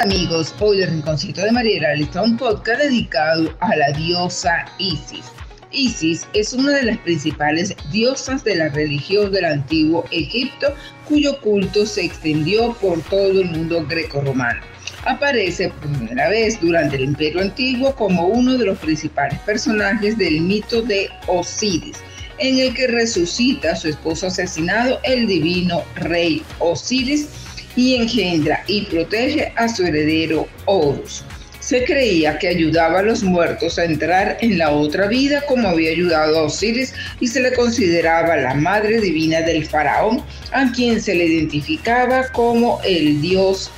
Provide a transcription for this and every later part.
amigos, hoy el Rinconcito de Mariela está un podcast dedicado a la diosa Isis. Isis es una de las principales diosas de la religión del antiguo Egipto, cuyo culto se extendió por todo el mundo greco-romano. Aparece por primera vez durante el Imperio Antiguo como uno de los principales personajes del mito de Osiris, en el que resucita a su esposo asesinado, el divino rey Osiris, y engendra y protege a su heredero Horus. Se creía que ayudaba a los muertos a entrar en la otra vida como había ayudado a Osiris y se le consideraba la madre divina del faraón, a quien se le identificaba como el dios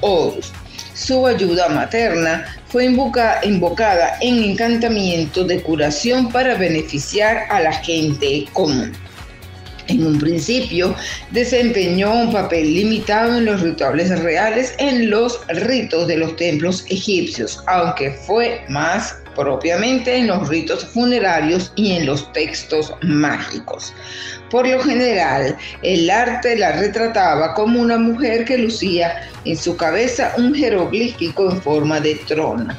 Horus. Su ayuda materna fue invocada en encantamiento de curación para beneficiar a la gente común. En un principio desempeñó un papel limitado en los rituales reales en los ritos de los templos egipcios, aunque fue más propiamente en los ritos funerarios y en los textos mágicos. Por lo general, el arte la retrataba como una mujer que lucía en su cabeza un jeroglífico en forma de trono.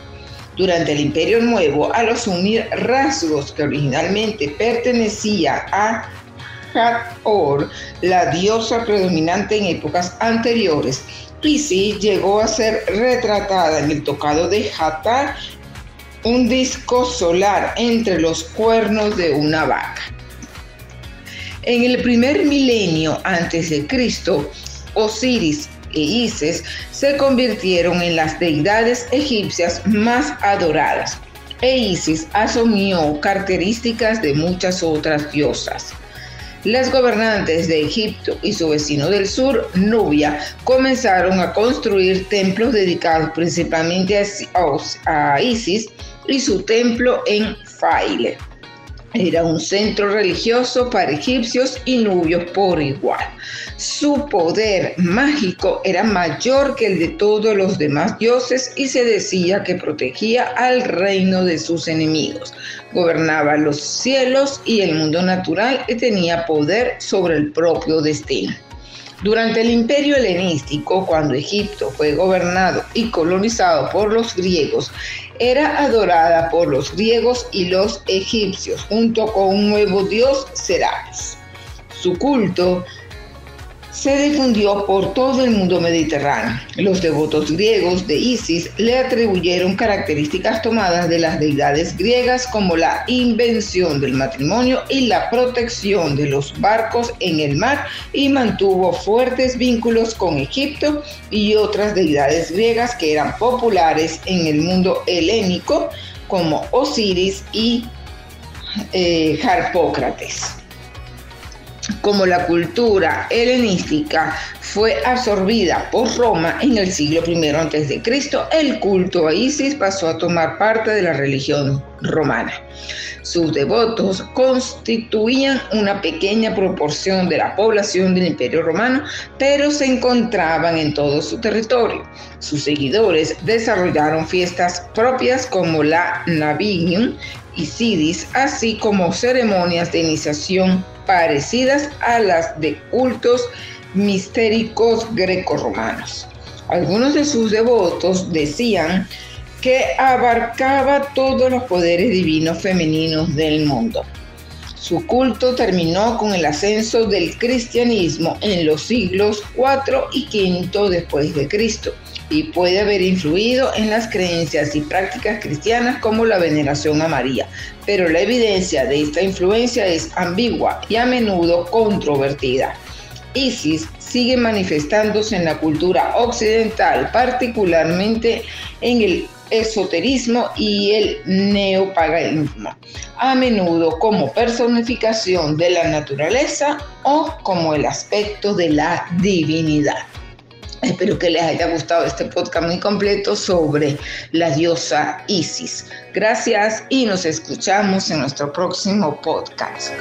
Durante el Imperio Nuevo, al asumir rasgos que originalmente pertenecía a Hathor, la diosa predominante en épocas anteriores. Isis llegó a ser retratada en el tocado de Hathor, un disco solar entre los cuernos de una vaca. En el primer milenio antes de Cristo, Osiris e Isis se convirtieron en las deidades egipcias más adoradas, e Isis asumió características de muchas otras diosas. Las gobernantes de Egipto y su vecino del sur, Nubia, comenzaron a construir templos dedicados principalmente a, Isis y su templo en Faile. Era un centro religioso para egipcios y nubios por igual. Su poder mágico era mayor que el de todos los demás dioses y se decía que protegía al reino de sus enemigos. Gobernaba los cielos y el mundo natural y tenía poder sobre el propio destino. Durante el imperio helenístico, cuando Egipto fue gobernado y colonizado por los griegos, era adorada por los griegos y los egipcios, junto con un nuevo dios, Serapis. Su culto se difundió por todo el mundo mediterráneo. Los devotos griegos de Isis le atribuyeron características tomadas de las deidades griegas como la invención del matrimonio y la protección de los barcos en el mar y mantuvo fuertes vínculos con Egipto y otras deidades griegas que eran populares en el mundo helénico como Osiris y eh, Harpócrates como la cultura helenística fue absorbida por Roma en el siglo I a.C., el culto a Isis pasó a tomar parte de la religión romana. Sus devotos constituían una pequeña proporción de la población del Imperio Romano, pero se encontraban en todo su territorio. Sus seguidores desarrollaron fiestas propias como la Navigium y Sidis, así como ceremonias de iniciación parecidas a las de cultos mistéricos grecorromanos. Algunos de sus devotos decían que abarcaba todos los poderes divinos femeninos del mundo. Su culto terminó con el ascenso del cristianismo en los siglos IV y V después de Cristo y puede haber influido en las creencias y prácticas cristianas como la veneración a María, pero la evidencia de esta influencia es ambigua y a menudo controvertida. Isis sigue manifestándose en la cultura occidental, particularmente en el esoterismo y el neopaganismo, a menudo como personificación de la naturaleza o como el aspecto de la divinidad. Espero que les haya gustado este podcast muy completo sobre la diosa Isis. Gracias y nos escuchamos en nuestro próximo podcast.